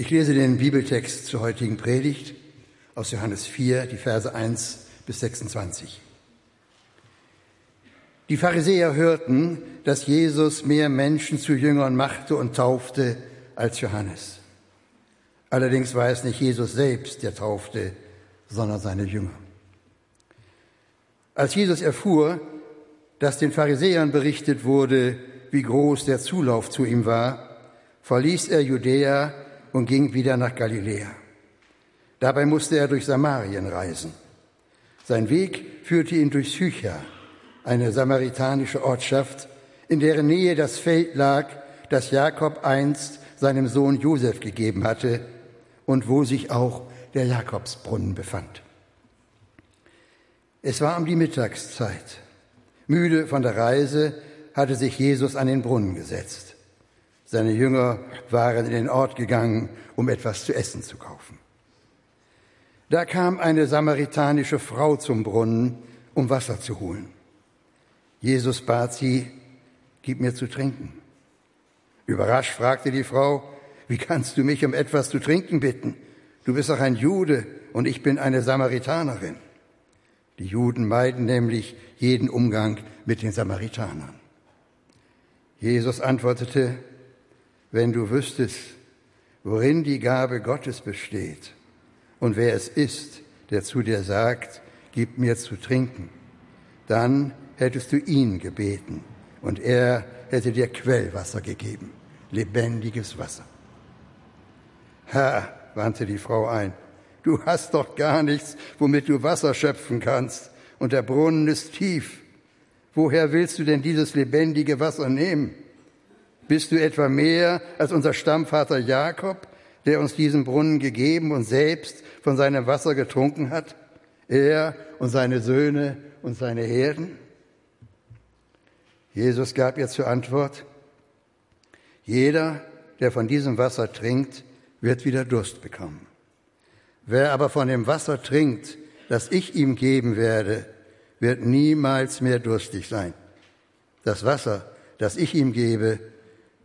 Ich lese den Bibeltext zur heutigen Predigt aus Johannes 4, die Verse 1 bis 26. Die Pharisäer hörten, dass Jesus mehr Menschen zu Jüngern machte und taufte als Johannes. Allerdings war es nicht Jesus selbst, der taufte, sondern seine Jünger. Als Jesus erfuhr, dass den Pharisäern berichtet wurde, wie groß der Zulauf zu ihm war, verließ er Judäa und ging wieder nach Galiläa. Dabei musste er durch Samarien reisen. Sein Weg führte ihn durch Sycha, eine samaritanische Ortschaft, in deren Nähe das Feld lag, das Jakob einst seinem Sohn Josef gegeben hatte und wo sich auch der Jakobsbrunnen befand. Es war um die Mittagszeit. Müde von der Reise hatte sich Jesus an den Brunnen gesetzt. Seine Jünger waren in den Ort gegangen, um etwas zu essen zu kaufen. Da kam eine samaritanische Frau zum Brunnen, um Wasser zu holen. Jesus bat sie, gib mir zu trinken. Überrascht fragte die Frau, wie kannst du mich um etwas zu trinken bitten? Du bist doch ein Jude und ich bin eine Samaritanerin. Die Juden meiden nämlich jeden Umgang mit den Samaritanern. Jesus antwortete, wenn du wüsstest, worin die Gabe Gottes besteht und wer es ist, der zu dir sagt, gib mir zu trinken, dann hättest du ihn gebeten und er hätte dir Quellwasser gegeben, lebendiges Wasser. Herr, wandte die Frau ein, du hast doch gar nichts, womit du Wasser schöpfen kannst, und der Brunnen ist tief. Woher willst du denn dieses lebendige Wasser nehmen? Bist du etwa mehr als unser Stammvater Jakob, der uns diesen Brunnen gegeben und selbst von seinem Wasser getrunken hat? Er und seine Söhne und seine Herden? Jesus gab ihr zur Antwort, jeder, der von diesem Wasser trinkt, wird wieder Durst bekommen. Wer aber von dem Wasser trinkt, das ich ihm geben werde, wird niemals mehr durstig sein. Das Wasser, das ich ihm gebe,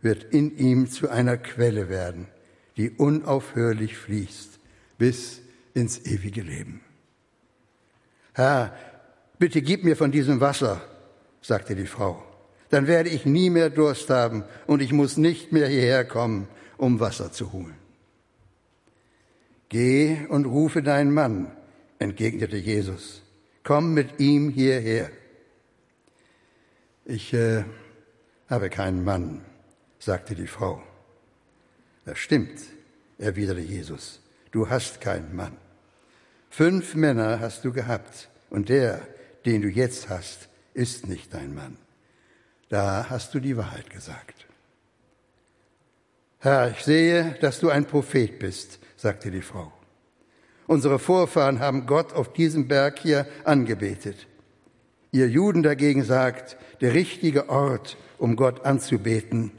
wird in ihm zu einer Quelle werden, die unaufhörlich fließt bis ins ewige Leben. Herr, bitte gib mir von diesem Wasser, sagte die Frau. Dann werde ich nie mehr Durst haben und ich muss nicht mehr hierher kommen, um Wasser zu holen. Geh und rufe deinen Mann, entgegnete Jesus. Komm mit ihm hierher. Ich äh, habe keinen Mann, sagte die Frau. Das stimmt, erwiderte Jesus, du hast keinen Mann. Fünf Männer hast du gehabt, und der, den du jetzt hast, ist nicht dein Mann. Da hast du die Wahrheit gesagt. Herr, ich sehe, dass du ein Prophet bist, sagte die Frau. Unsere Vorfahren haben Gott auf diesem Berg hier angebetet. Ihr Juden dagegen sagt, der richtige Ort, um Gott anzubeten,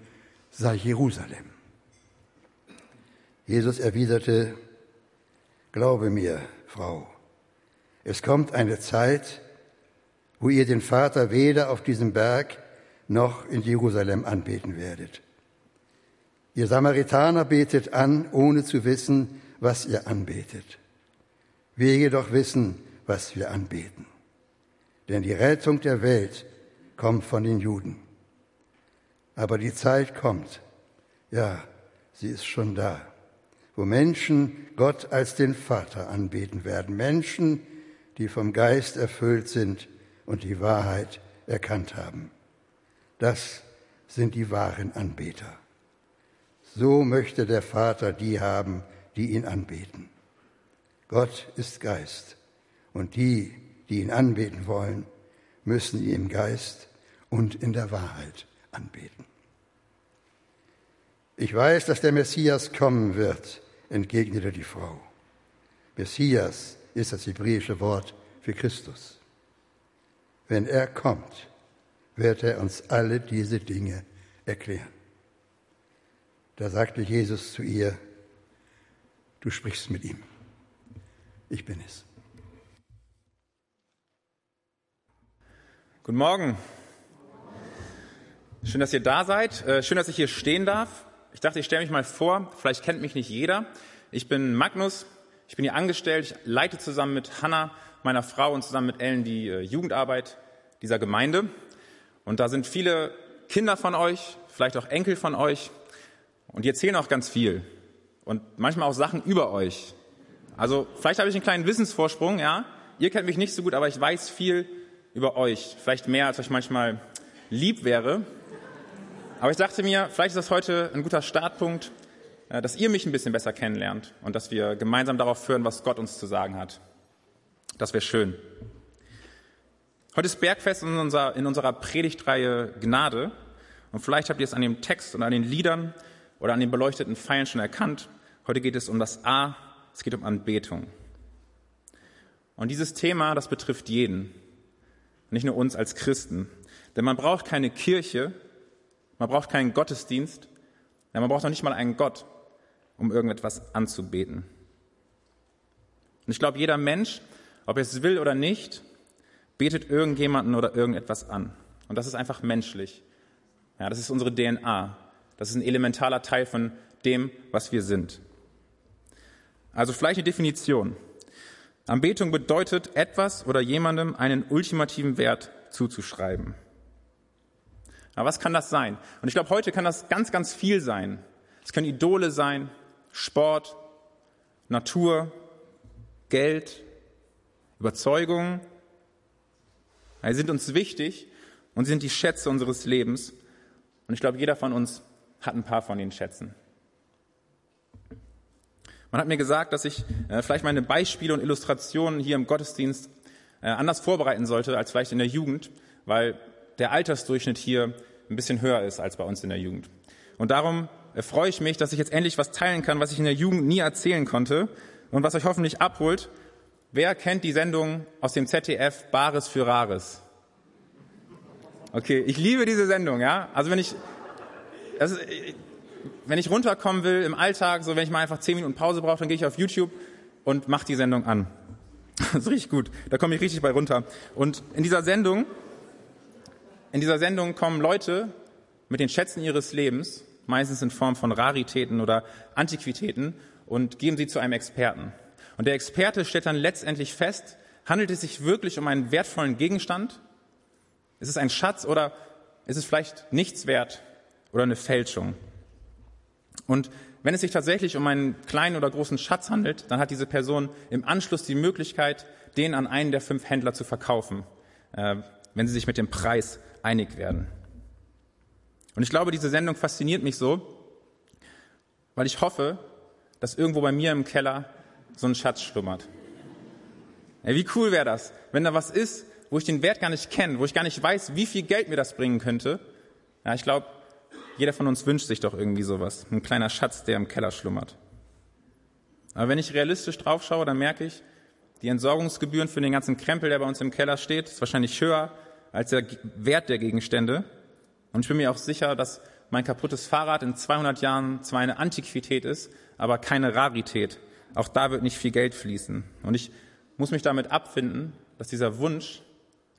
sei Jerusalem. Jesus erwiderte, Glaube mir, Frau, es kommt eine Zeit, wo ihr den Vater weder auf diesem Berg noch in Jerusalem anbeten werdet. Ihr Samaritaner betet an, ohne zu wissen, was ihr anbetet. Wir jedoch wissen, was wir anbeten. Denn die Rettung der Welt kommt von den Juden. Aber die Zeit kommt, ja, sie ist schon da, wo Menschen Gott als den Vater anbeten werden. Menschen, die vom Geist erfüllt sind und die Wahrheit erkannt haben. Das sind die wahren Anbeter. So möchte der Vater die haben, die ihn anbeten. Gott ist Geist und die, die ihn anbeten wollen, müssen ihn im Geist und in der Wahrheit anbeten. Ich weiß, dass der Messias kommen wird, entgegnete die Frau. Messias ist das hebräische Wort für Christus. Wenn er kommt, wird er uns alle diese Dinge erklären. Da sagte Jesus zu ihr, du sprichst mit ihm. Ich bin es. Guten Morgen. Schön, dass ihr da seid. Äh, schön, dass ich hier stehen darf. Ich dachte, ich stelle mich mal vor, vielleicht kennt mich nicht jeder. Ich bin Magnus, ich bin hier angestellt, ich leite zusammen mit Hanna, meiner Frau und zusammen mit Ellen die äh, Jugendarbeit dieser Gemeinde. Und da sind viele Kinder von euch, vielleicht auch Enkel von euch. Und die erzählen auch ganz viel. Und manchmal auch Sachen über euch. Also vielleicht habe ich einen kleinen Wissensvorsprung, ja. Ihr kennt mich nicht so gut, aber ich weiß viel über euch. Vielleicht mehr, als euch manchmal lieb wäre. Aber ich dachte mir, vielleicht ist das heute ein guter Startpunkt, äh, dass ihr mich ein bisschen besser kennenlernt und dass wir gemeinsam darauf hören, was Gott uns zu sagen hat. Das wäre schön. Heute ist Bergfest in, unserer, in unserer Predigtreihe Gnade. Und vielleicht habt ihr es an dem Text und an den Liedern oder an den beleuchteten Pfeilen schon erkannt. Heute geht es um das A, es geht um Anbetung. Und dieses Thema, das betrifft jeden, nicht nur uns als Christen. Denn man braucht keine Kirche, man braucht keinen Gottesdienst, ja, man braucht auch nicht mal einen Gott, um irgendetwas anzubeten. Und ich glaube, jeder Mensch, ob er es will oder nicht, betet irgendjemanden oder irgendetwas an. Und das ist einfach menschlich. Ja, das ist unsere DNA. Das ist ein elementarer Teil von dem, was wir sind. Also vielleicht eine Definition. Anbetung bedeutet, etwas oder jemandem einen ultimativen Wert zuzuschreiben. Aber was kann das sein? Und ich glaube, heute kann das ganz, ganz viel sein. Es können Idole sein, Sport, Natur, Geld, Überzeugungen. Sie sind uns wichtig und sie sind die Schätze unseres Lebens. Und ich glaube, jeder von uns hat ein paar von den Schätzen. Man hat mir gesagt, dass ich äh, vielleicht meine Beispiele und Illustrationen hier im Gottesdienst äh, anders vorbereiten sollte als vielleicht in der Jugend, weil der Altersdurchschnitt hier ein bisschen höher ist als bei uns in der Jugend. Und darum freue ich mich, dass ich jetzt endlich was teilen kann, was ich in der Jugend nie erzählen konnte und was euch hoffentlich abholt. Wer kennt die Sendung aus dem ZDF Bares für Rares? Okay, ich liebe diese Sendung, ja. Also wenn ich, also wenn ich runterkommen will im Alltag, so wenn ich mal einfach zehn Minuten Pause brauche, dann gehe ich auf YouTube und mache die Sendung an. Das ist richtig gut. Da komme ich richtig bei runter. Und in dieser Sendung in dieser Sendung kommen Leute mit den Schätzen ihres Lebens, meistens in Form von Raritäten oder Antiquitäten, und geben sie zu einem Experten. Und der Experte stellt dann letztendlich fest, handelt es sich wirklich um einen wertvollen Gegenstand? Ist es ein Schatz oder ist es vielleicht nichts wert oder eine Fälschung? Und wenn es sich tatsächlich um einen kleinen oder großen Schatz handelt, dann hat diese Person im Anschluss die Möglichkeit, den an einen der fünf Händler zu verkaufen, äh, wenn sie sich mit dem Preis einig werden. Und ich glaube, diese Sendung fasziniert mich so, weil ich hoffe, dass irgendwo bei mir im Keller so ein Schatz schlummert. Ja, wie cool wäre das, wenn da was ist, wo ich den Wert gar nicht kenne, wo ich gar nicht weiß, wie viel Geld mir das bringen könnte. Ja, ich glaube, jeder von uns wünscht sich doch irgendwie sowas. Ein kleiner Schatz, der im Keller schlummert. Aber wenn ich realistisch drauf schaue, dann merke ich, die Entsorgungsgebühren für den ganzen Krempel, der bei uns im Keller steht, ist wahrscheinlich höher als der Wert der Gegenstände. Und ich bin mir auch sicher, dass mein kaputtes Fahrrad in 200 Jahren zwar eine Antiquität ist, aber keine Rarität. Auch da wird nicht viel Geld fließen. Und ich muss mich damit abfinden, dass dieser Wunsch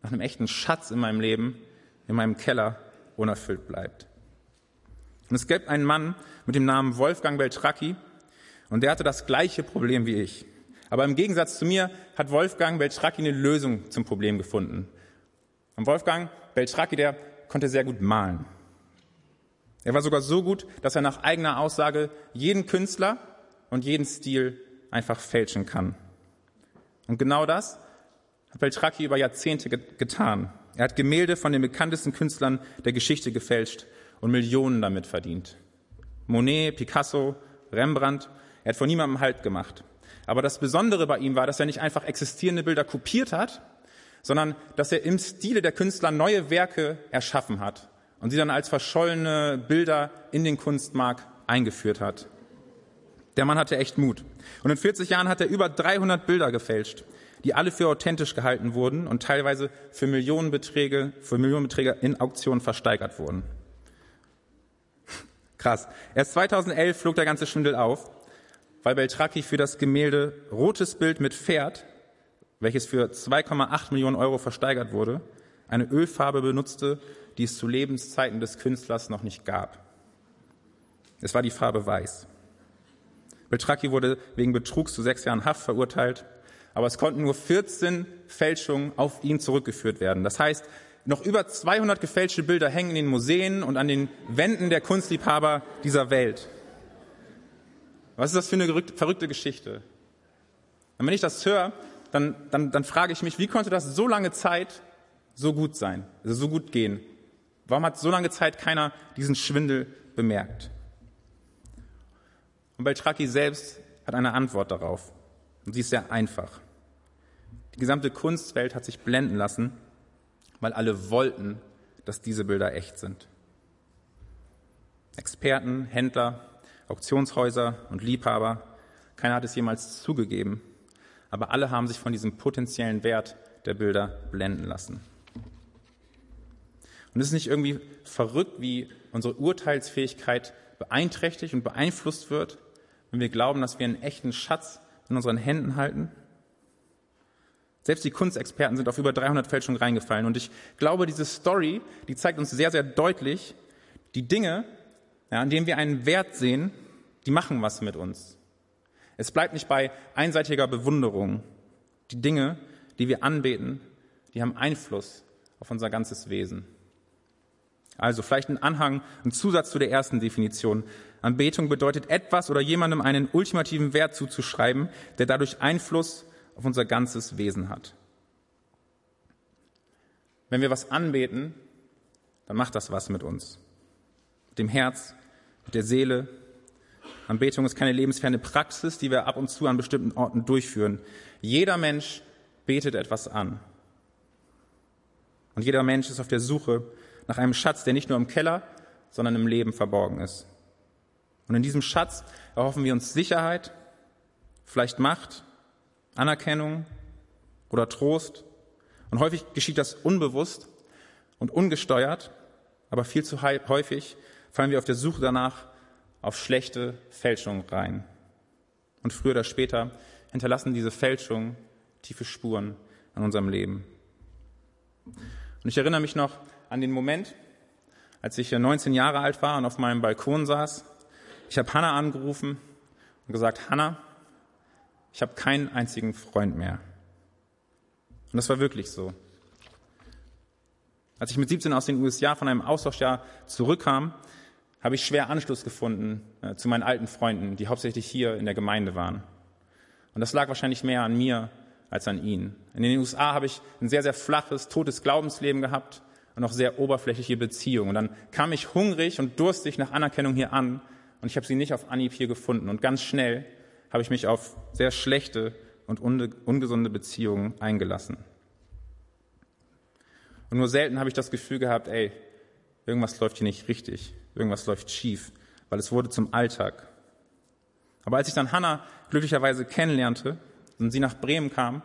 nach einem echten Schatz in meinem Leben, in meinem Keller, unerfüllt bleibt. Und es gibt einen Mann mit dem Namen Wolfgang Beltracchi und der hatte das gleiche Problem wie ich. Aber im Gegensatz zu mir hat Wolfgang Beltracchi eine Lösung zum Problem gefunden. Und Wolfgang Beltracchi, der konnte sehr gut malen. Er war sogar so gut, dass er nach eigener Aussage jeden Künstler und jeden Stil einfach fälschen kann. Und genau das hat Beltracchi über Jahrzehnte getan. Er hat Gemälde von den bekanntesten Künstlern der Geschichte gefälscht und Millionen damit verdient. Monet, Picasso, Rembrandt, er hat von niemandem Halt gemacht. Aber das Besondere bei ihm war, dass er nicht einfach existierende Bilder kopiert hat, sondern dass er im Stile der Künstler neue Werke erschaffen hat und sie dann als verschollene Bilder in den Kunstmarkt eingeführt hat. Der Mann hatte echt Mut. Und in 40 Jahren hat er über 300 Bilder gefälscht, die alle für authentisch gehalten wurden und teilweise für Millionenbeträge, für Millionenbeträge in Auktionen versteigert wurden. Krass. Erst 2011 flog der ganze Schwindel auf, weil Beltracchi für das Gemälde Rotes Bild mit Pferd welches für 2,8 Millionen Euro versteigert wurde, eine Ölfarbe benutzte, die es zu Lebenszeiten des Künstlers noch nicht gab. Es war die Farbe Weiß. Beltracchi wurde wegen Betrugs zu sechs Jahren Haft verurteilt, aber es konnten nur 14 Fälschungen auf ihn zurückgeführt werden. Das heißt, noch über 200 gefälschte Bilder hängen in den Museen und an den Wänden der Kunstliebhaber dieser Welt. Was ist das für eine verrückte Geschichte? Und wenn ich das höre, dann, dann, dann frage ich mich, wie konnte das so lange Zeit so gut sein, also so gut gehen? Warum hat so lange Zeit keiner diesen Schwindel bemerkt? Und Beltraki selbst hat eine Antwort darauf. Und sie ist sehr einfach. Die gesamte Kunstwelt hat sich blenden lassen, weil alle wollten, dass diese Bilder echt sind. Experten, Händler, Auktionshäuser und Liebhaber, keiner hat es jemals zugegeben, aber alle haben sich von diesem potenziellen Wert der Bilder blenden lassen. Und es ist nicht irgendwie verrückt, wie unsere Urteilsfähigkeit beeinträchtigt und beeinflusst wird, wenn wir glauben, dass wir einen echten Schatz in unseren Händen halten? Selbst die Kunstexperten sind auf über 300 Fälschungen reingefallen. Und ich glaube, diese Story, die zeigt uns sehr, sehr deutlich, die Dinge, ja, an denen wir einen Wert sehen, die machen was mit uns. Es bleibt nicht bei einseitiger Bewunderung. Die Dinge, die wir anbeten, die haben Einfluss auf unser ganzes Wesen. Also vielleicht ein Anhang, ein Zusatz zu der ersten Definition. Anbetung bedeutet etwas oder jemandem einen ultimativen Wert zuzuschreiben, der dadurch Einfluss auf unser ganzes Wesen hat. Wenn wir was anbeten, dann macht das was mit uns. Mit dem Herz, mit der Seele. Anbetung ist keine lebensferne Praxis, die wir ab und zu an bestimmten Orten durchführen. Jeder Mensch betet etwas an. Und jeder Mensch ist auf der Suche nach einem Schatz, der nicht nur im Keller, sondern im Leben verborgen ist. Und in diesem Schatz erhoffen wir uns Sicherheit, vielleicht Macht, Anerkennung oder Trost. Und häufig geschieht das unbewusst und ungesteuert, aber viel zu häufig fallen wir auf der Suche danach auf schlechte Fälschungen rein. Und früher oder später hinterlassen diese Fälschungen tiefe Spuren an unserem Leben. Und ich erinnere mich noch an den Moment, als ich 19 Jahre alt war und auf meinem Balkon saß ich habe Hannah angerufen und gesagt, Hannah, ich habe keinen einzigen Freund mehr. Und das war wirklich so. Als ich mit 17 aus den USA von einem Austauschjahr zurückkam, habe ich schwer Anschluss gefunden äh, zu meinen alten Freunden, die hauptsächlich hier in der Gemeinde waren. Und das lag wahrscheinlich mehr an mir als an ihnen. In den USA habe ich ein sehr, sehr flaches, totes Glaubensleben gehabt und auch sehr oberflächliche Beziehungen. Und dann kam ich hungrig und durstig nach Anerkennung hier an und ich habe sie nicht auf Anhieb hier gefunden. Und ganz schnell habe ich mich auf sehr schlechte und ungesunde Beziehungen eingelassen. Und nur selten habe ich das Gefühl gehabt, ey, irgendwas läuft hier nicht richtig, irgendwas läuft schief, weil es wurde zum Alltag. Aber als ich dann Hannah glücklicherweise kennenlernte und sie nach Bremen kam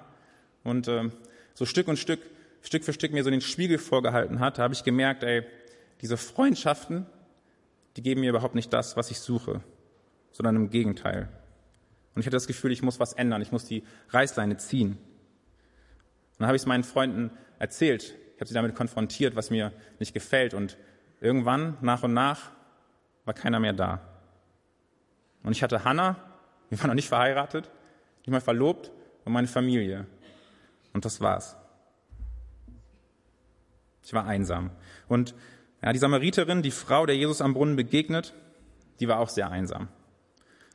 und äh, so Stück und Stück, Stück für Stück mir so den Spiegel vorgehalten hat, habe ich gemerkt, ey, diese Freundschaften, die geben mir überhaupt nicht das, was ich suche, sondern im Gegenteil. Und ich hatte das Gefühl, ich muss was ändern, ich muss die Reißleine ziehen. Und dann habe ich es meinen Freunden erzählt. Ich habe sie damit konfrontiert, was mir nicht gefällt. Und irgendwann, nach und nach, war keiner mehr da. Und ich hatte Hannah, wir waren noch nicht verheiratet, nicht mal verlobt und meine Familie. Und das war's. Ich war einsam. Und ja, die Samariterin, die Frau, der Jesus am Brunnen begegnet, die war auch sehr einsam.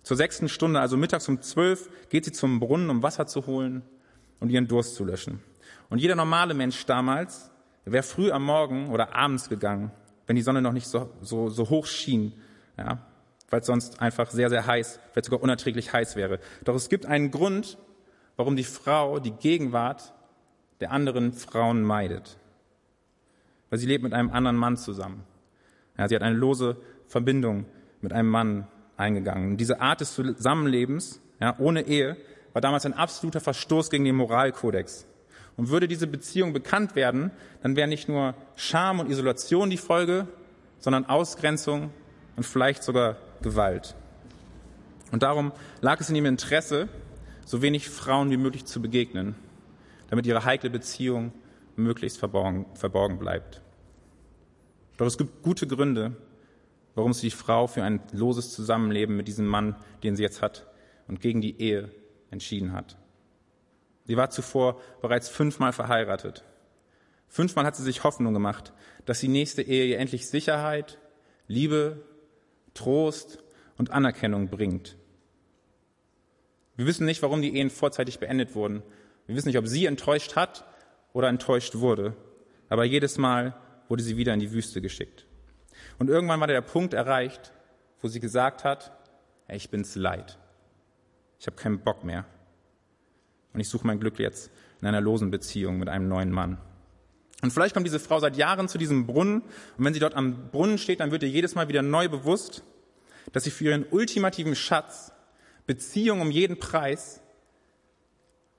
Zur sechsten Stunde, also mittags um zwölf, geht sie zum Brunnen, um Wasser zu holen und ihren Durst zu löschen. Und jeder normale Mensch damals wäre früh am Morgen oder abends gegangen, wenn die Sonne noch nicht so, so, so hoch schien, ja, weil es sonst einfach sehr, sehr heiß, vielleicht sogar unerträglich heiß wäre. Doch es gibt einen Grund, warum die Frau die Gegenwart der anderen Frauen meidet weil sie lebt mit einem anderen Mann zusammen. Ja, sie hat eine lose Verbindung mit einem Mann eingegangen. Diese Art des Zusammenlebens, ja, ohne Ehe, war damals ein absoluter Verstoß gegen den Moralkodex. Und würde diese Beziehung bekannt werden, dann wäre nicht nur Scham und Isolation die Folge, sondern Ausgrenzung und vielleicht sogar Gewalt. Und darum lag es in ihrem Interesse, so wenig Frauen wie möglich zu begegnen, damit ihre heikle Beziehung möglichst verborgen, verborgen bleibt. Doch es gibt gute Gründe, warum sich die Frau für ein loses Zusammenleben mit diesem Mann, den sie jetzt hat, und gegen die Ehe entschieden hat. Sie war zuvor bereits fünfmal verheiratet. Fünfmal hat sie sich Hoffnung gemacht, dass die nächste Ehe ihr endlich Sicherheit, Liebe, Trost und Anerkennung bringt. Wir wissen nicht, warum die Ehen vorzeitig beendet wurden. Wir wissen nicht, ob sie enttäuscht hat oder enttäuscht wurde. Aber jedes Mal wurde sie wieder in die Wüste geschickt. Und irgendwann war der Punkt erreicht, wo sie gesagt hat, ich bin's leid. Ich habe keinen Bock mehr. Und ich suche mein Glück jetzt in einer losen Beziehung mit einem neuen Mann. Und vielleicht kommt diese Frau seit Jahren zu diesem Brunnen und wenn sie dort am Brunnen steht, dann wird ihr jedes Mal wieder neu bewusst, dass sie für ihren ultimativen Schatz, Beziehung um jeden Preis,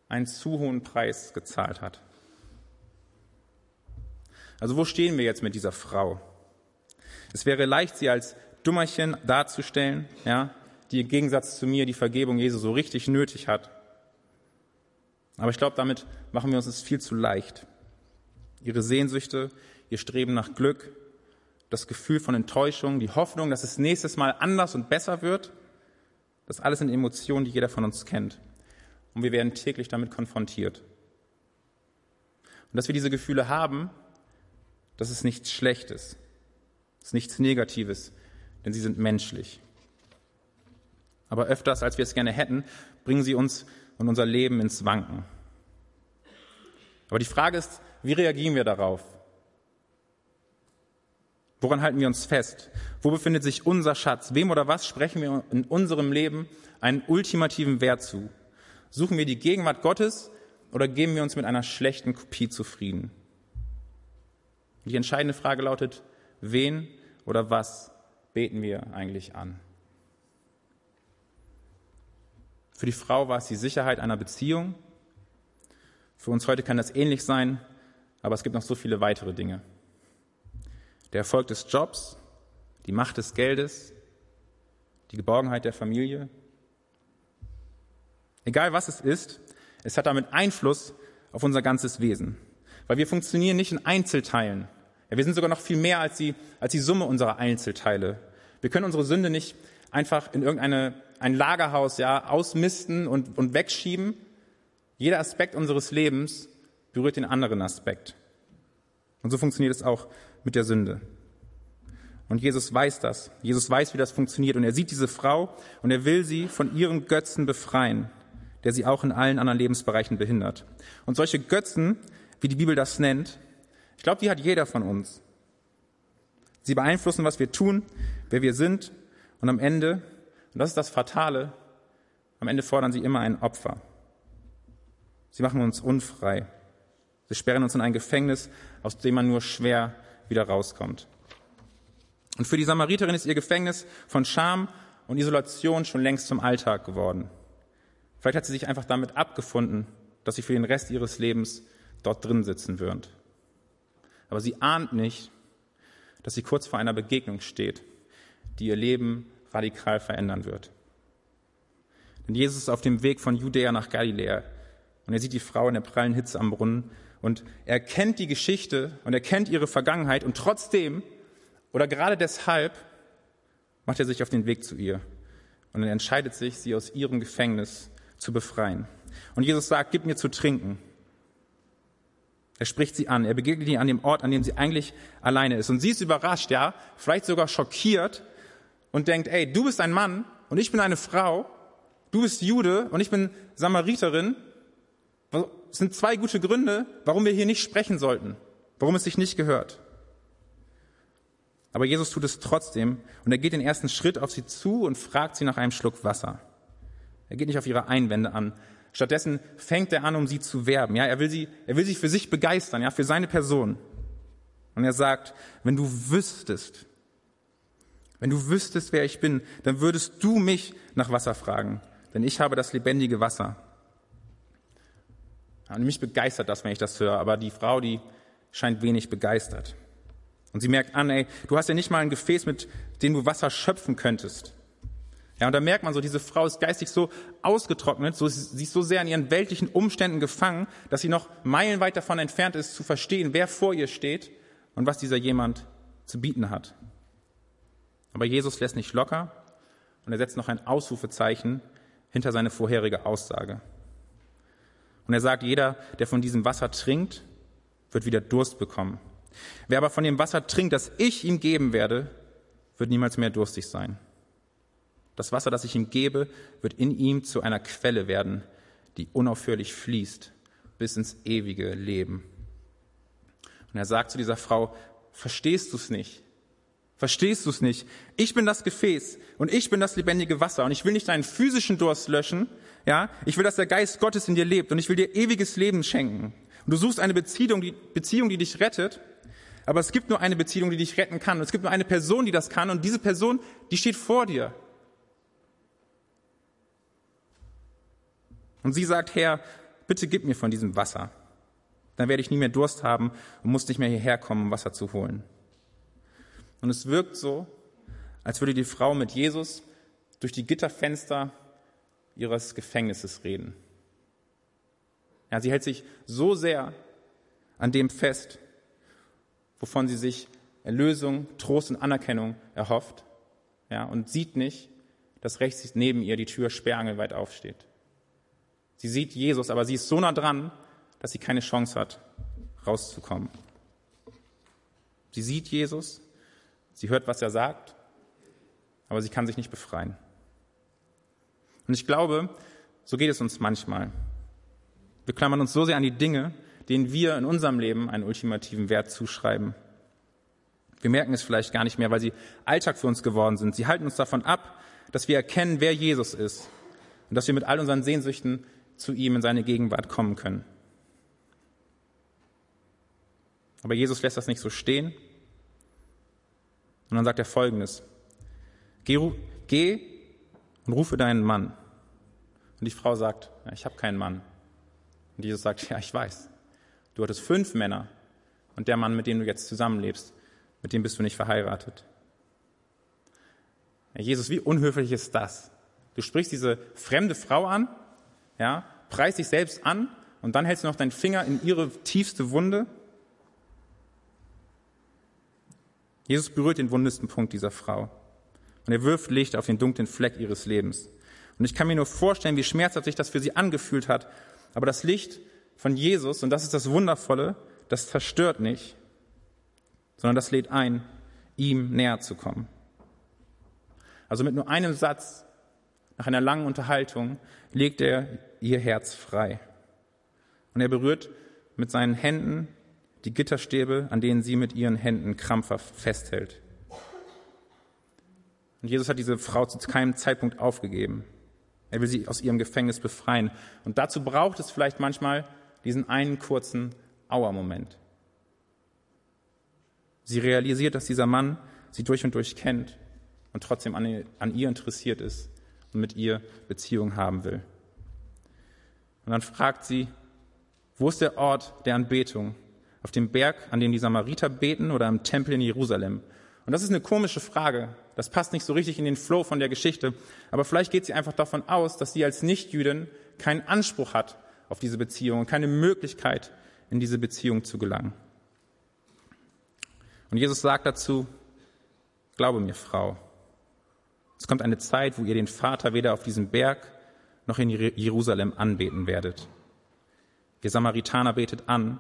einen zu hohen Preis gezahlt hat. Also wo stehen wir jetzt mit dieser Frau? Es wäre leicht, sie als Dummerchen darzustellen, ja, die im Gegensatz zu mir die Vergebung Jesu so richtig nötig hat. Aber ich glaube, damit machen wir uns es viel zu leicht. Ihre Sehnsüchte, ihr Streben nach Glück, das Gefühl von Enttäuschung, die Hoffnung, dass es nächstes Mal anders und besser wird, das alles sind Emotionen, die jeder von uns kennt. Und wir werden täglich damit konfrontiert. Und dass wir diese Gefühle haben, das ist nichts Schlechtes, das ist nichts Negatives, denn sie sind menschlich. Aber öfters, als wir es gerne hätten, bringen sie uns und unser Leben ins Wanken. Aber die Frage ist, wie reagieren wir darauf? Woran halten wir uns fest? Wo befindet sich unser Schatz? Wem oder was sprechen wir in unserem Leben einen ultimativen Wert zu? Suchen wir die Gegenwart Gottes oder geben wir uns mit einer schlechten Kopie zufrieden? Die entscheidende Frage lautet, wen oder was beten wir eigentlich an? Für die Frau war es die Sicherheit einer Beziehung. Für uns heute kann das ähnlich sein, aber es gibt noch so viele weitere Dinge. Der Erfolg des Jobs, die Macht des Geldes, die Geborgenheit der Familie. Egal was es ist, es hat damit Einfluss auf unser ganzes Wesen. Weil wir funktionieren nicht in Einzelteilen. Ja, wir sind sogar noch viel mehr als die, als die Summe unserer Einzelteile. Wir können unsere Sünde nicht einfach in irgendeine ein Lagerhaus ja ausmisten und, und wegschieben. Jeder Aspekt unseres Lebens berührt den anderen Aspekt. Und so funktioniert es auch mit der Sünde. Und Jesus weiß das. Jesus weiß, wie das funktioniert. Und er sieht diese Frau und er will sie von ihren Götzen befreien, der sie auch in allen anderen Lebensbereichen behindert. Und solche Götzen, wie die Bibel das nennt, ich glaube, die hat jeder von uns. Sie beeinflussen, was wir tun, wer wir sind und am Ende und das ist das Fatale. Am Ende fordern sie immer ein Opfer. Sie machen uns unfrei. Sie sperren uns in ein Gefängnis, aus dem man nur schwer wieder rauskommt. Und für die Samariterin ist ihr Gefängnis von Scham und Isolation schon längst zum Alltag geworden. Vielleicht hat sie sich einfach damit abgefunden, dass sie für den Rest ihres Lebens dort drin sitzen wird. Aber sie ahnt nicht, dass sie kurz vor einer Begegnung steht, die ihr Leben radikal verändern wird. Denn Jesus ist auf dem Weg von Judäa nach Galiläa und er sieht die Frau in der prallen Hitze am Brunnen und er kennt die Geschichte und er kennt ihre Vergangenheit und trotzdem oder gerade deshalb macht er sich auf den Weg zu ihr und er entscheidet sich, sie aus ihrem Gefängnis zu befreien. Und Jesus sagt, gib mir zu trinken. Er spricht sie an, er begegnet ihr an dem Ort, an dem sie eigentlich alleine ist. Und sie ist überrascht, ja, vielleicht sogar schockiert, und denkt, ey, du bist ein Mann und ich bin eine Frau, du bist Jude und ich bin Samariterin, das sind zwei gute Gründe, warum wir hier nicht sprechen sollten, warum es sich nicht gehört. Aber Jesus tut es trotzdem und er geht den ersten Schritt auf sie zu und fragt sie nach einem Schluck Wasser. Er geht nicht auf ihre Einwände an. Stattdessen fängt er an, um sie zu werben. Ja, er will sie, er will sie für sich begeistern, ja, für seine Person. Und er sagt, wenn du wüsstest, wenn du wüsstest, wer ich bin, dann würdest du mich nach Wasser fragen, denn ich habe das lebendige Wasser. Und mich begeistert das, wenn ich das höre, aber die Frau, die scheint wenig begeistert. Und sie merkt an, ey, du hast ja nicht mal ein Gefäß, mit dem du Wasser schöpfen könntest. Ja, und da merkt man so, diese Frau ist geistig so ausgetrocknet, so, sie ist so sehr in ihren weltlichen Umständen gefangen, dass sie noch meilenweit davon entfernt ist, zu verstehen, wer vor ihr steht und was dieser jemand zu bieten hat. Aber Jesus lässt nicht locker und er setzt noch ein Ausrufezeichen hinter seine vorherige Aussage. Und er sagt, jeder, der von diesem Wasser trinkt, wird wieder Durst bekommen. Wer aber von dem Wasser trinkt, das ich ihm geben werde, wird niemals mehr durstig sein. Das Wasser, das ich ihm gebe, wird in ihm zu einer Quelle werden, die unaufhörlich fließt bis ins ewige Leben. Und er sagt zu dieser Frau, verstehst du es nicht? Verstehst du es nicht? Ich bin das Gefäß und ich bin das lebendige Wasser und ich will nicht deinen physischen Durst löschen, ja? Ich will, dass der Geist Gottes in dir lebt und ich will dir ewiges Leben schenken. Und du suchst eine Beziehung, die, Beziehung, die dich rettet, aber es gibt nur eine Beziehung, die dich retten kann und es gibt nur eine Person, die das kann und diese Person, die steht vor dir. Und sie sagt, Herr, bitte gib mir von diesem Wasser. Dann werde ich nie mehr Durst haben und muss nicht mehr hierher kommen, um Wasser zu holen. Und es wirkt so, als würde die Frau mit Jesus durch die Gitterfenster ihres Gefängnisses reden. Ja, sie hält sich so sehr an dem fest, wovon sie sich Erlösung, Trost und Anerkennung erhofft, ja, und sieht nicht, dass rechts neben ihr die Tür sperrangelweit aufsteht. Sie sieht Jesus, aber sie ist so nah dran, dass sie keine Chance hat, rauszukommen. Sie sieht Jesus, sie hört, was er sagt, aber sie kann sich nicht befreien. Und ich glaube, so geht es uns manchmal. Wir klammern uns so sehr an die Dinge, denen wir in unserem Leben einen ultimativen Wert zuschreiben. Wir merken es vielleicht gar nicht mehr, weil sie Alltag für uns geworden sind. Sie halten uns davon ab, dass wir erkennen, wer Jesus ist und dass wir mit all unseren Sehnsüchten zu ihm in seine Gegenwart kommen können. Aber Jesus lässt das nicht so stehen. Und dann sagt er Folgendes. Geh, geh und rufe deinen Mann. Und die Frau sagt, ja, ich habe keinen Mann. Und Jesus sagt, ja, ich weiß. Du hattest fünf Männer und der Mann, mit dem du jetzt zusammenlebst, mit dem bist du nicht verheiratet. Ja, Jesus, wie unhöflich ist das? Du sprichst diese fremde Frau an ja, preist dich selbst an und dann hältst du noch deinen Finger in ihre tiefste Wunde. Jesus berührt den wundesten Punkt dieser Frau und er wirft Licht auf den dunklen Fleck ihres Lebens. Und ich kann mir nur vorstellen, wie schmerzhaft sich das für sie angefühlt hat. Aber das Licht von Jesus, und das ist das Wundervolle, das zerstört nicht, sondern das lädt ein, ihm näher zu kommen. Also mit nur einem Satz, nach einer langen Unterhaltung, legt er ihr Herz frei. Und er berührt mit seinen Händen die Gitterstäbe, an denen sie mit ihren Händen krampfhaft festhält. Und Jesus hat diese Frau zu keinem Zeitpunkt aufgegeben. Er will sie aus ihrem Gefängnis befreien. Und dazu braucht es vielleicht manchmal diesen einen kurzen Auermoment. Sie realisiert, dass dieser Mann sie durch und durch kennt und trotzdem an, an ihr interessiert ist und mit ihr Beziehung haben will. Und dann fragt sie, wo ist der Ort der Anbetung? Auf dem Berg, an dem die Samariter beten oder im Tempel in Jerusalem? Und das ist eine komische Frage. Das passt nicht so richtig in den Flow von der Geschichte. Aber vielleicht geht sie einfach davon aus, dass sie als Nichtjüdin keinen Anspruch hat auf diese Beziehung und keine Möglichkeit, in diese Beziehung zu gelangen. Und Jesus sagt dazu, glaube mir, Frau, es kommt eine Zeit, wo ihr den Vater weder auf diesem Berg noch in Jerusalem anbeten werdet. Ihr Samaritaner betet an,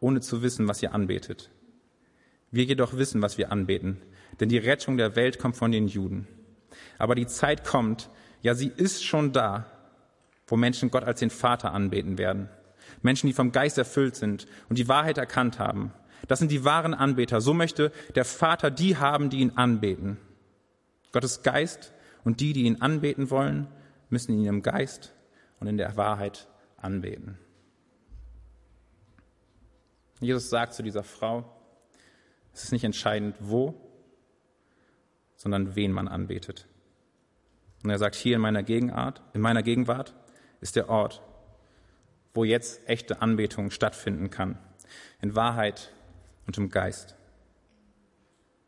ohne zu wissen, was ihr anbetet. Wir jedoch wissen, was wir anbeten, denn die Rettung der Welt kommt von den Juden. Aber die Zeit kommt, ja sie ist schon da, wo Menschen Gott als den Vater anbeten werden. Menschen, die vom Geist erfüllt sind und die Wahrheit erkannt haben. Das sind die wahren Anbeter. So möchte der Vater die haben, die ihn anbeten. Gottes Geist und die, die ihn anbeten wollen, müssen ihn im Geist und in der Wahrheit anbeten. Jesus sagt zu dieser Frau, es ist nicht entscheidend, wo, sondern wen man anbetet. Und er sagt, hier in meiner Gegenwart, in meiner Gegenwart ist der Ort, wo jetzt echte Anbetung stattfinden kann. In Wahrheit und im Geist.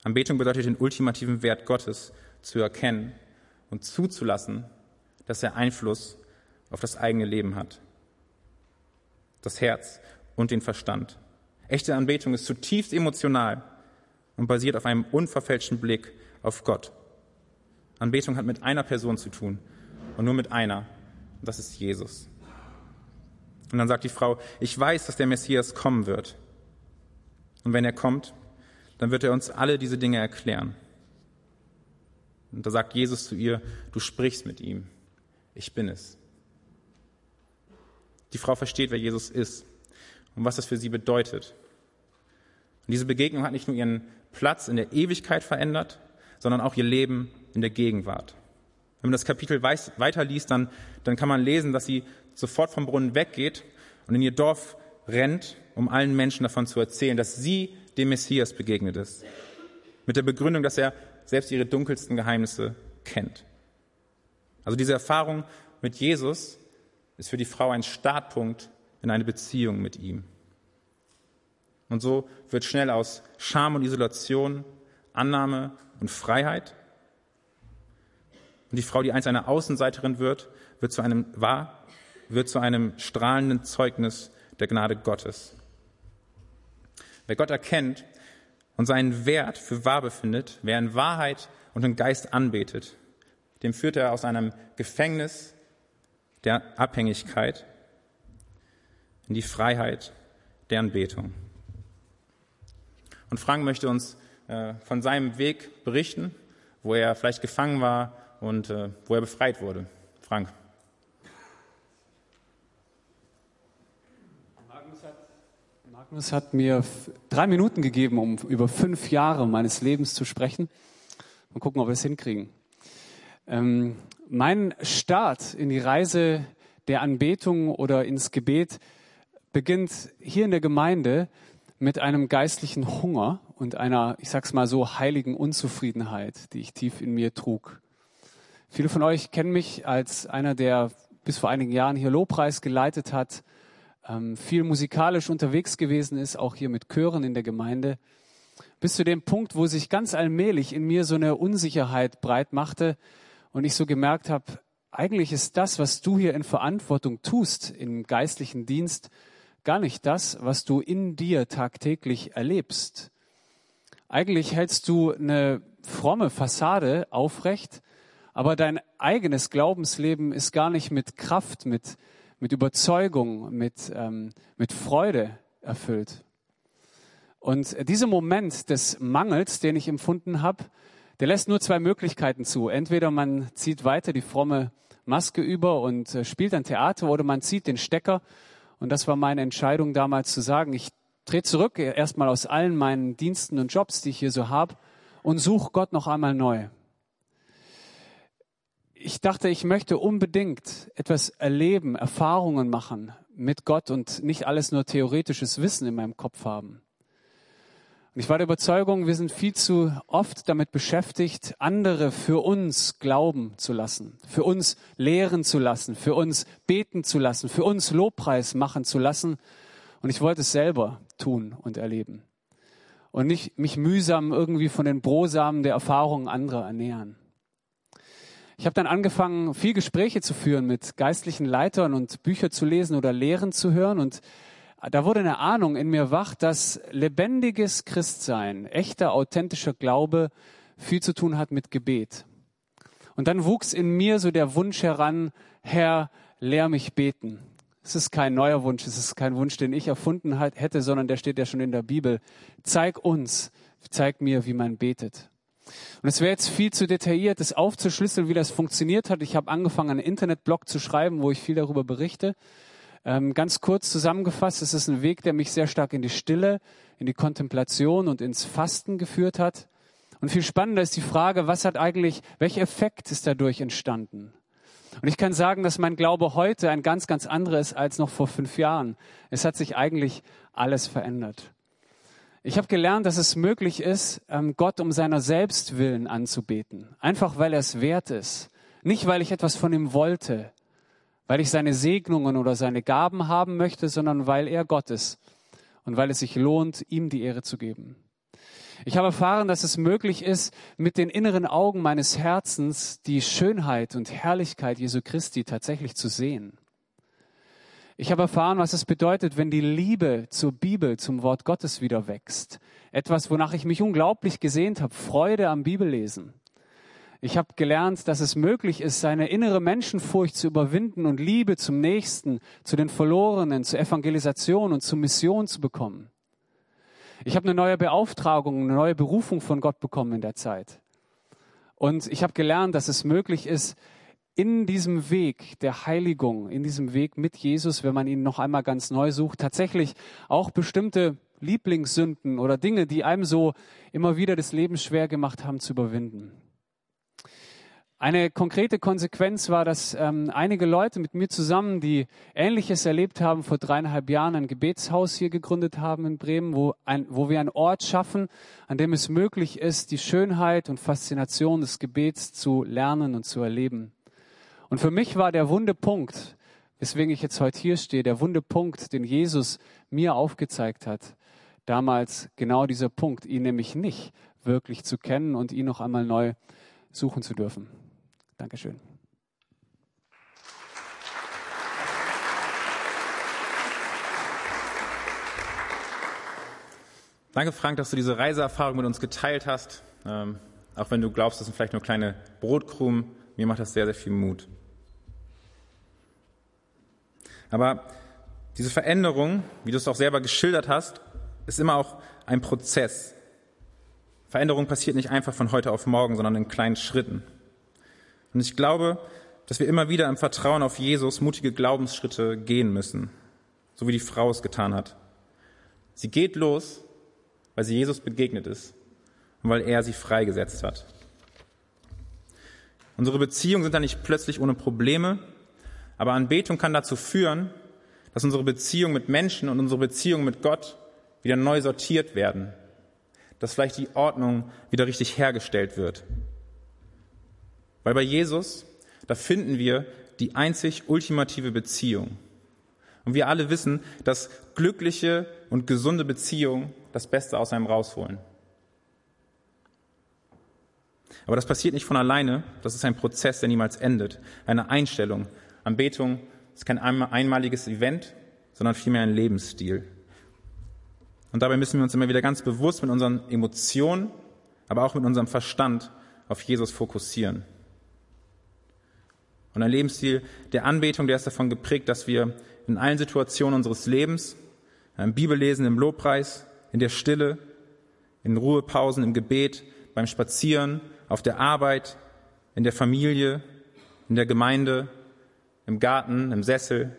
Anbetung bedeutet den ultimativen Wert Gottes zu erkennen und zuzulassen, dass er Einfluss auf das eigene Leben hat, das Herz und den Verstand. Echte Anbetung ist zutiefst emotional und basiert auf einem unverfälschten Blick auf Gott Anbetung hat mit einer Person zu tun und nur mit einer. Und das ist Jesus. Und dann sagt die Frau, ich weiß, dass der Messias kommen wird. Und wenn er kommt, dann wird er uns alle diese Dinge erklären. Und da sagt Jesus zu ihr, du sprichst mit ihm. Ich bin es. Die Frau versteht, wer Jesus ist und was das für sie bedeutet. Und diese Begegnung hat nicht nur ihren Platz in der Ewigkeit verändert, sondern auch ihr Leben in der Gegenwart. Wenn man das Kapitel weiterliest, dann, dann kann man lesen, dass sie sofort vom Brunnen weggeht und in ihr Dorf rennt, um allen Menschen davon zu erzählen, dass sie dem Messias begegnet ist. Mit der Begründung, dass er selbst ihre dunkelsten Geheimnisse kennt. Also diese Erfahrung mit Jesus ist für die Frau ein Startpunkt in eine Beziehung mit ihm. Und so wird schnell aus Scham und Isolation Annahme und Freiheit. Und die Frau, die einst eine Außenseiterin wird, wird zu einem, war, wird zu einem strahlenden Zeugnis der Gnade Gottes. Wer Gott erkennt und seinen Wert für wahr befindet, wer in Wahrheit und im Geist anbetet, dem führt er aus einem Gefängnis der Abhängigkeit in die Freiheit der Anbetung. Und Frank möchte uns äh, von seinem Weg berichten, wo er vielleicht gefangen war und äh, wo er befreit wurde. Frank. Magnus hat, mir drei Minuten gegeben, um über fünf Jahre meines Lebens zu sprechen. Mal gucken, ob wir es hinkriegen. Ähm, mein Start in die Reise der Anbetung oder ins Gebet beginnt hier in der Gemeinde mit einem geistlichen Hunger und einer, ich sag's mal so, heiligen Unzufriedenheit, die ich tief in mir trug. Viele von euch kennen mich als einer, der bis vor einigen Jahren hier Lobpreis geleitet hat, ähm, viel musikalisch unterwegs gewesen ist, auch hier mit Chören in der Gemeinde, bis zu dem Punkt, wo sich ganz allmählich in mir so eine Unsicherheit breit machte, und ich so gemerkt habe, eigentlich ist das, was du hier in Verantwortung tust im geistlichen Dienst, gar nicht das, was du in dir tagtäglich erlebst. Eigentlich hältst du eine fromme Fassade aufrecht, aber dein eigenes Glaubensleben ist gar nicht mit Kraft, mit, mit Überzeugung, mit, ähm, mit Freude erfüllt. Und dieser Moment des Mangels, den ich empfunden habe, der lässt nur zwei Möglichkeiten zu. Entweder man zieht weiter die fromme Maske über und äh, spielt ein Theater oder man zieht den Stecker. Und das war meine Entscheidung damals zu sagen, ich trete zurück erstmal aus allen meinen Diensten und Jobs, die ich hier so habe und suche Gott noch einmal neu. Ich dachte, ich möchte unbedingt etwas erleben, Erfahrungen machen mit Gott und nicht alles nur theoretisches Wissen in meinem Kopf haben. Ich war der Überzeugung, wir sind viel zu oft damit beschäftigt, andere für uns glauben zu lassen, für uns lehren zu lassen, für uns beten zu lassen, für uns Lobpreis machen zu lassen. Und ich wollte es selber tun und erleben. Und nicht mich mühsam irgendwie von den Brosamen der Erfahrungen anderer ernähren. Ich habe dann angefangen, viel Gespräche zu führen mit geistlichen Leitern und Bücher zu lesen oder Lehren zu hören und da wurde eine Ahnung in mir wach, dass lebendiges Christsein, echter, authentischer Glaube viel zu tun hat mit Gebet. Und dann wuchs in mir so der Wunsch heran, Herr, lehr mich beten. Es ist kein neuer Wunsch, es ist kein Wunsch, den ich erfunden hätte, sondern der steht ja schon in der Bibel. Zeig uns, zeig mir, wie man betet. Und es wäre jetzt viel zu detailliert, das aufzuschlüsseln, wie das funktioniert hat. Ich habe angefangen, einen Internetblog zu schreiben, wo ich viel darüber berichte. Ähm, ganz kurz zusammengefasst, es ist ein Weg, der mich sehr stark in die Stille, in die Kontemplation und ins Fasten geführt hat. Und viel spannender ist die Frage, was hat eigentlich, welcher Effekt ist dadurch entstanden? Und ich kann sagen, dass mein Glaube heute ein ganz, ganz anderer ist als noch vor fünf Jahren. Es hat sich eigentlich alles verändert. Ich habe gelernt, dass es möglich ist, ähm, Gott um seiner selbst willen anzubeten. Einfach weil er es wert ist. Nicht, weil ich etwas von ihm wollte, weil ich seine Segnungen oder seine Gaben haben möchte, sondern weil er Gott ist und weil es sich lohnt, ihm die Ehre zu geben. Ich habe erfahren, dass es möglich ist, mit den inneren Augen meines Herzens die Schönheit und Herrlichkeit Jesu Christi tatsächlich zu sehen. Ich habe erfahren, was es bedeutet, wenn die Liebe zur Bibel, zum Wort Gottes wieder wächst. Etwas, wonach ich mich unglaublich gesehnt habe, Freude am Bibellesen. Ich habe gelernt, dass es möglich ist, seine innere Menschenfurcht zu überwinden und Liebe zum Nächsten, zu den Verlorenen, zur Evangelisation und zur Mission zu bekommen. Ich habe eine neue Beauftragung, eine neue Berufung von Gott bekommen in der Zeit. Und ich habe gelernt, dass es möglich ist, in diesem Weg der Heiligung, in diesem Weg mit Jesus, wenn man ihn noch einmal ganz neu sucht, tatsächlich auch bestimmte Lieblingssünden oder Dinge, die einem so immer wieder das Leben schwer gemacht haben, zu überwinden. Eine konkrete Konsequenz war, dass ähm, einige Leute mit mir zusammen, die Ähnliches erlebt haben, vor dreieinhalb Jahren ein Gebetshaus hier gegründet haben in Bremen, wo, ein, wo wir einen Ort schaffen, an dem es möglich ist, die Schönheit und Faszination des Gebets zu lernen und zu erleben. Und für mich war der Wundepunkt, weswegen ich jetzt heute hier stehe, der Wundepunkt, den Jesus mir aufgezeigt hat, damals genau dieser Punkt, ihn nämlich nicht wirklich zu kennen und ihn noch einmal neu suchen zu dürfen. Dankeschön. Danke, Frank, dass du diese Reiseerfahrung mit uns geteilt hast. Ähm, auch wenn du glaubst, das sind vielleicht nur kleine Brotkrumen, mir macht das sehr, sehr viel Mut. Aber diese Veränderung, wie du es auch selber geschildert hast, ist immer auch ein Prozess. Veränderung passiert nicht einfach von heute auf morgen, sondern in kleinen Schritten. Und ich glaube, dass wir immer wieder im Vertrauen auf Jesus mutige Glaubensschritte gehen müssen, so wie die Frau es getan hat. Sie geht los, weil sie Jesus begegnet ist und weil er sie freigesetzt hat. Unsere Beziehungen sind dann nicht plötzlich ohne Probleme, aber Anbetung kann dazu führen, dass unsere Beziehung mit Menschen und unsere Beziehung mit Gott wieder neu sortiert werden, dass vielleicht die Ordnung wieder richtig hergestellt wird. Weil bei Jesus, da finden wir die einzig ultimative Beziehung. Und wir alle wissen, dass glückliche und gesunde Beziehungen das Beste aus einem rausholen. Aber das passiert nicht von alleine. Das ist ein Prozess, der niemals endet. Eine Einstellung. Anbetung ist kein einmaliges Event, sondern vielmehr ein Lebensstil. Und dabei müssen wir uns immer wieder ganz bewusst mit unseren Emotionen, aber auch mit unserem Verstand auf Jesus fokussieren. Und ein Lebensstil der Anbetung, der ist davon geprägt, dass wir in allen Situationen unseres Lebens, im Bibellesen, im Lobpreis, in der Stille, in Ruhepausen, im Gebet, beim Spazieren, auf der Arbeit, in der Familie, in der Gemeinde, im Garten, im Sessel,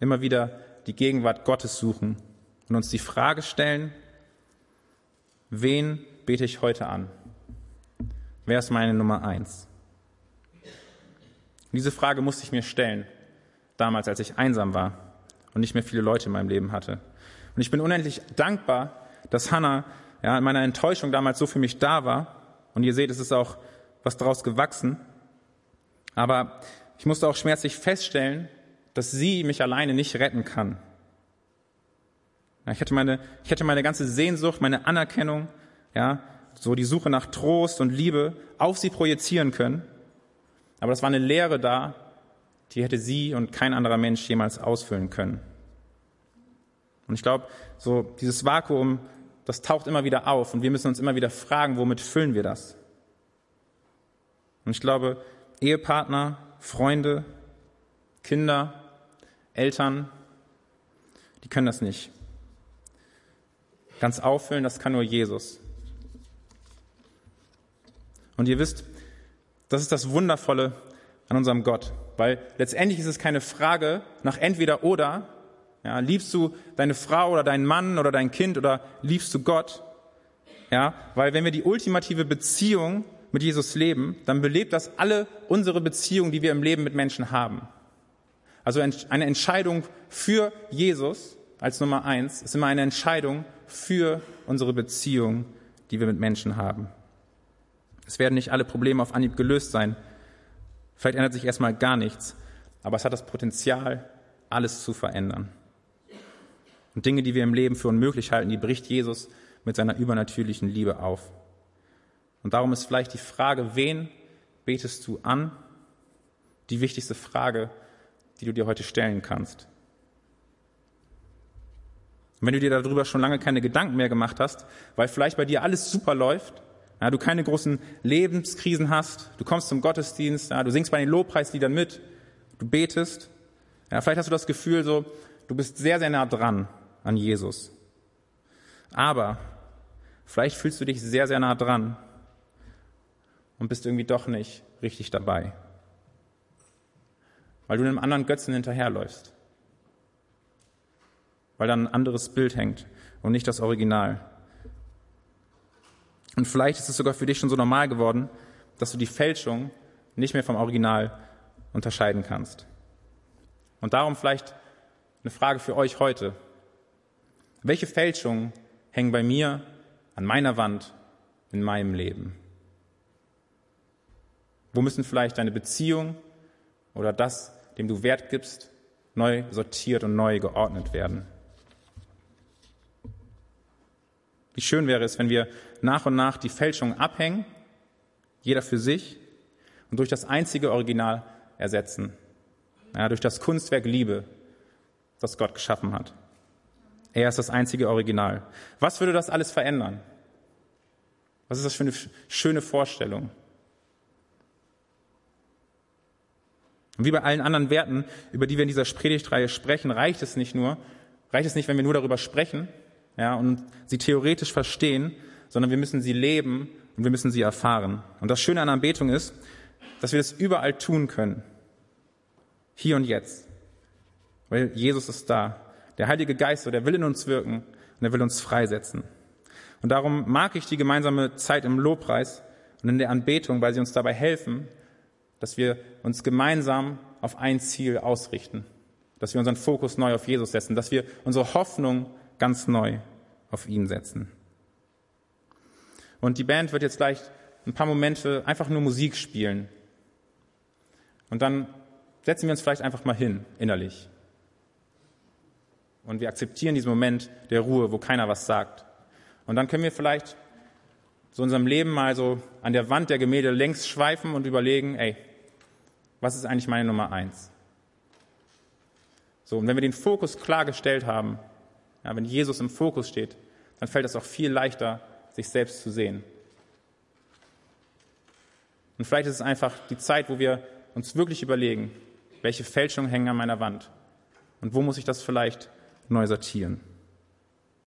immer wieder die Gegenwart Gottes suchen und uns die Frage stellen, wen bete ich heute an? Wer ist meine Nummer eins? Und diese Frage musste ich mir stellen, damals, als ich einsam war und nicht mehr viele Leute in meinem Leben hatte. Und ich bin unendlich dankbar, dass Hannah ja, in meiner Enttäuschung damals so für mich da war. Und ihr seht, es ist auch was daraus gewachsen. Aber ich musste auch schmerzlich feststellen, dass sie mich alleine nicht retten kann. Ja, ich hatte meine, ich hatte meine ganze Sehnsucht, meine Anerkennung, ja, so die Suche nach Trost und Liebe auf sie projizieren können. Aber das war eine Lehre da, die hätte sie und kein anderer Mensch jemals ausfüllen können. Und ich glaube, so dieses Vakuum, das taucht immer wieder auf und wir müssen uns immer wieder fragen, womit füllen wir das? Und ich glaube, Ehepartner, Freunde, Kinder, Eltern, die können das nicht. Ganz auffüllen, das kann nur Jesus. Und ihr wisst, das ist das Wundervolle an unserem Gott, weil letztendlich ist es keine Frage nach entweder oder. Ja, liebst du deine Frau oder deinen Mann oder dein Kind oder liebst du Gott? Ja, weil wenn wir die ultimative Beziehung mit Jesus leben, dann belebt das alle unsere Beziehungen, die wir im Leben mit Menschen haben. Also eine Entscheidung für Jesus als Nummer eins ist immer eine Entscheidung für unsere Beziehung, die wir mit Menschen haben. Es werden nicht alle Probleme auf Anhieb gelöst sein. Vielleicht ändert sich erstmal gar nichts, aber es hat das Potenzial, alles zu verändern. Und Dinge, die wir im Leben für unmöglich halten, die bricht Jesus mit seiner übernatürlichen Liebe auf. Und darum ist vielleicht die Frage, wen betest du an, die wichtigste Frage, die du dir heute stellen kannst. Und wenn du dir darüber schon lange keine Gedanken mehr gemacht hast, weil vielleicht bei dir alles super läuft, ja, du keine großen Lebenskrisen hast, du kommst zum Gottesdienst, ja, du singst bei den Lobpreisliedern mit, du betest. Ja, vielleicht hast du das Gefühl so, du bist sehr, sehr nah dran an Jesus. Aber vielleicht fühlst du dich sehr, sehr nah dran und bist irgendwie doch nicht richtig dabei. Weil du einem anderen Götzen hinterherläufst. Weil da ein anderes Bild hängt und nicht das Original. Und vielleicht ist es sogar für dich schon so normal geworden, dass du die Fälschung nicht mehr vom Original unterscheiden kannst. Und darum vielleicht eine Frage für euch heute. Welche Fälschungen hängen bei mir an meiner Wand in meinem Leben? Wo müssen vielleicht deine Beziehung oder das, dem du Wert gibst, neu sortiert und neu geordnet werden? Wie schön wäre es, wenn wir nach und nach die Fälschungen abhängen, jeder für sich, und durch das einzige Original ersetzen. Ja, durch das Kunstwerk Liebe, das Gott geschaffen hat. Er ist das einzige Original. Was würde das alles verändern? Was ist das für eine schöne Vorstellung? Und wie bei allen anderen Werten, über die wir in dieser Predigtreihe sprechen, reicht es nicht nur, reicht es nicht, wenn wir nur darüber sprechen, ja, und sie theoretisch verstehen, sondern wir müssen sie leben und wir müssen sie erfahren. Und das Schöne an Anbetung ist, dass wir das überall tun können. Hier und jetzt. Weil Jesus ist da. Der Heilige Geist, der will in uns wirken und er will uns freisetzen. Und darum mag ich die gemeinsame Zeit im Lobpreis und in der Anbetung, weil sie uns dabei helfen, dass wir uns gemeinsam auf ein Ziel ausrichten, dass wir unseren Fokus neu auf Jesus setzen, dass wir unsere Hoffnung ganz neu auf ihn setzen. Und die Band wird jetzt gleich ein paar Momente einfach nur Musik spielen. Und dann setzen wir uns vielleicht einfach mal hin, innerlich. Und wir akzeptieren diesen Moment der Ruhe, wo keiner was sagt. Und dann können wir vielleicht so unserem Leben mal so an der Wand der Gemälde längs schweifen und überlegen, ey, was ist eigentlich meine Nummer eins? So, und wenn wir den Fokus klargestellt haben, ja, wenn Jesus im Fokus steht, dann fällt es auch viel leichter, sich selbst zu sehen. Und vielleicht ist es einfach die Zeit, wo wir uns wirklich überlegen, welche Fälschungen hängen an meiner Wand und wo muss ich das vielleicht neu sortieren.